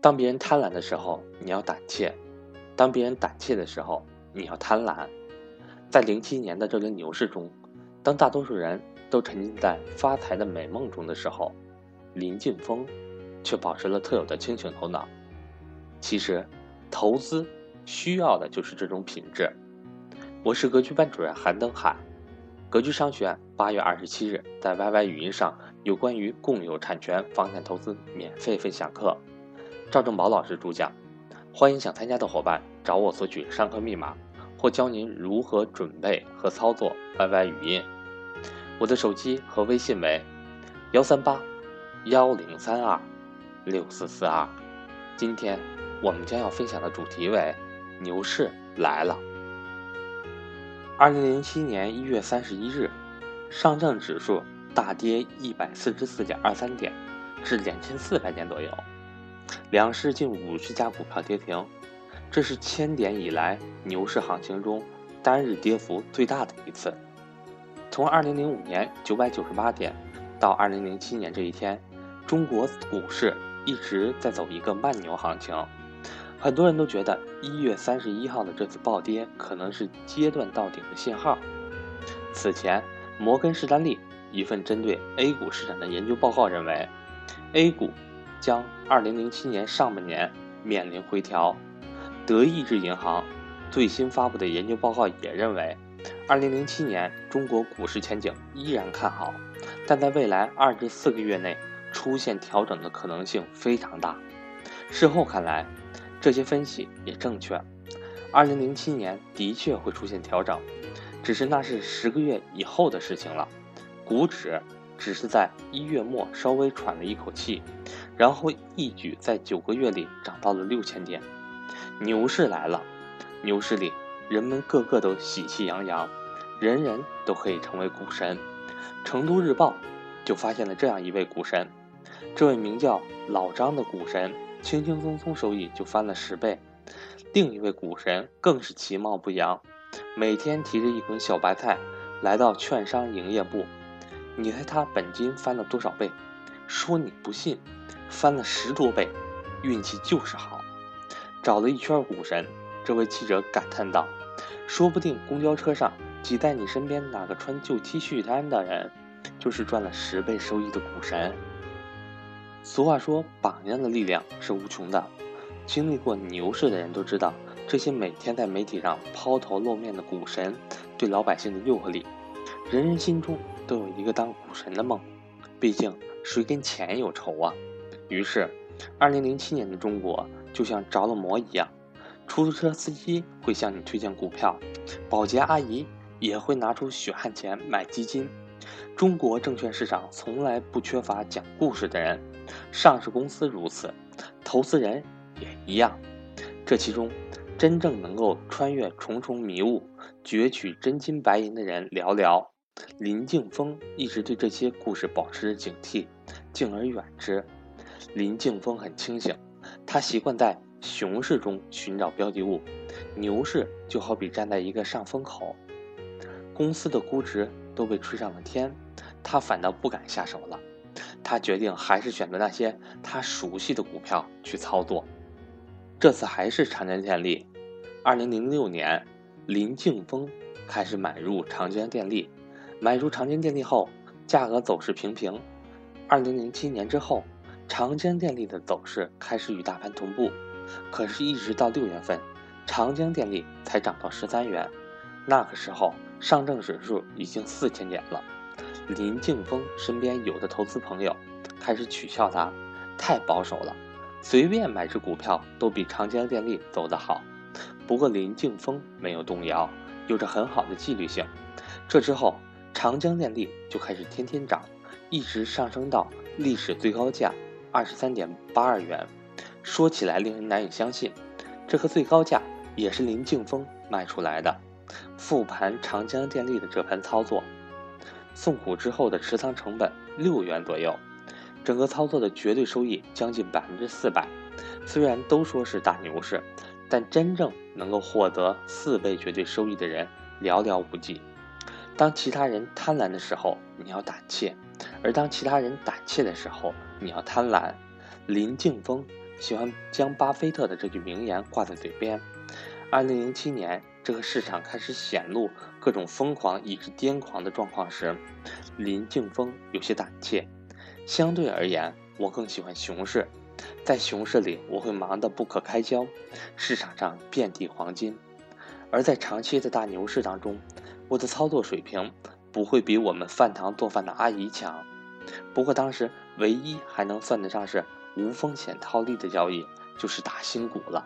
当别人贪婪的时候，你要胆怯；当别人胆怯的时候，你要贪婪。在零七年的这轮牛市中，当大多数人都沉浸在发财的美梦中的时候，林晋峰却保持了特有的清醒头脑。其实，投资需要的就是这种品质。我是格局班主任韩登海，格局商学院八月二十七日在 YY 语音上有关于共有产权房产投资免费分享课。赵正宝老师主讲，欢迎想参加的伙伴找我索取上课密码，或教您如何准备和操作 YY 语音。我的手机和微信为幺三八幺零三二六四四二。今天我们将要分享的主题为牛市来了。二零零七年一月三十一日，上证指数大跌一百四十四点二三点，至两千四百点左右。两市近五十家股票跌停，这是千点以来牛市行情中单日跌幅最大的一次。从二零零五年九百九十八点到二零零七年这一天，中国股市一直在走一个慢牛行情。很多人都觉得一月三十一号的这次暴跌可能是阶段到顶的信号。此前，摩根士丹利一份针对 A 股市场的研究报告认为，A 股。将二零零七年上半年面临回调。德意志银行最新发布的研究报告也认为，二零零七年中国股市前景依然看好，但在未来二至四个月内出现调整的可能性非常大。事后看来，这些分析也正确。二零零七年的确会出现调整，只是那是十个月以后的事情了。股指只是在一月末稍微喘了一口气。然后一举在九个月里涨到了六千点，牛市来了。牛市里，人们个个都喜气洋洋，人人都可以成为股神。成都日报就发现了这样一位股神，这位名叫老张的股神，轻轻松松收益就翻了十倍。另一位股神更是其貌不扬，每天提着一捆小白菜来到券商营业部，你猜他本金翻了多少倍？说你不信。翻了十多倍，运气就是好。找了一圈股神，这位记者感叹道：“说不定公交车上挤在你身边哪个穿旧 T 恤衫的人，就是赚了十倍收益的股神。”俗话说：“榜样的力量是无穷的。”经历过牛市的人都知道，这些每天在媒体上抛头露面的股神，对老百姓的诱惑力。人人心中都有一个当股神的梦，毕竟谁跟钱有仇啊？于是，二零零七年的中国就像着了魔一样，出租车司机会向你推荐股票，保洁阿姨也会拿出血汗钱买基金。中国证券市场从来不缺乏讲故事的人，上市公司如此，投资人也一样。这其中，真正能够穿越重重迷雾，攫取真金白银的人寥寥。林敬峰一直对这些故事保持着警惕，敬而远之。林敬峰很清醒，他习惯在熊市中寻找标的物，牛市就好比站在一个上风口，公司的估值都被吹上了天，他反倒不敢下手了。他决定还是选择那些他熟悉的股票去操作。这次还是长江电力。二零零六年，林敬峰开始买入长江电力，买入长江电力后，价格走势平平。二零零七年之后。长江电力的走势开始与大盘同步，可是，一直到六月份，长江电力才涨到十三元。那个时候，上证指数已经四千点了。林敬峰身边有的投资朋友开始取笑他，太保守了，随便买只股票都比长江电力走得好。不过，林敬峰没有动摇，有着很好的纪律性。这之后，长江电力就开始天天涨，一直上升到历史最高价。二十三点八二元，说起来令人难以相信，这个最高价也是林敬峰卖出来的。复盘长江电力的这盘操作，送股之后的持仓成本六元左右，整个操作的绝对收益将近百分之四百。虽然都说是大牛市，但真正能够获得四倍绝对收益的人寥寥无几。当其他人贪婪的时候，你要胆怯；而当其他人胆怯的时候，你要贪婪。林敬峰喜欢将巴菲特的这句名言挂在嘴边。二零零七年，这个市场开始显露各种疯狂以至癫狂的状况时，林静峰有些胆怯。相对而言，我更喜欢熊市。在熊市里，我会忙得不可开交，市场上遍地黄金；而在长期的大牛市当中，我的操作水平不会比我们饭堂做饭的阿姨强。不过当时唯一还能算得上是无风险套利的交易，就是打新股了。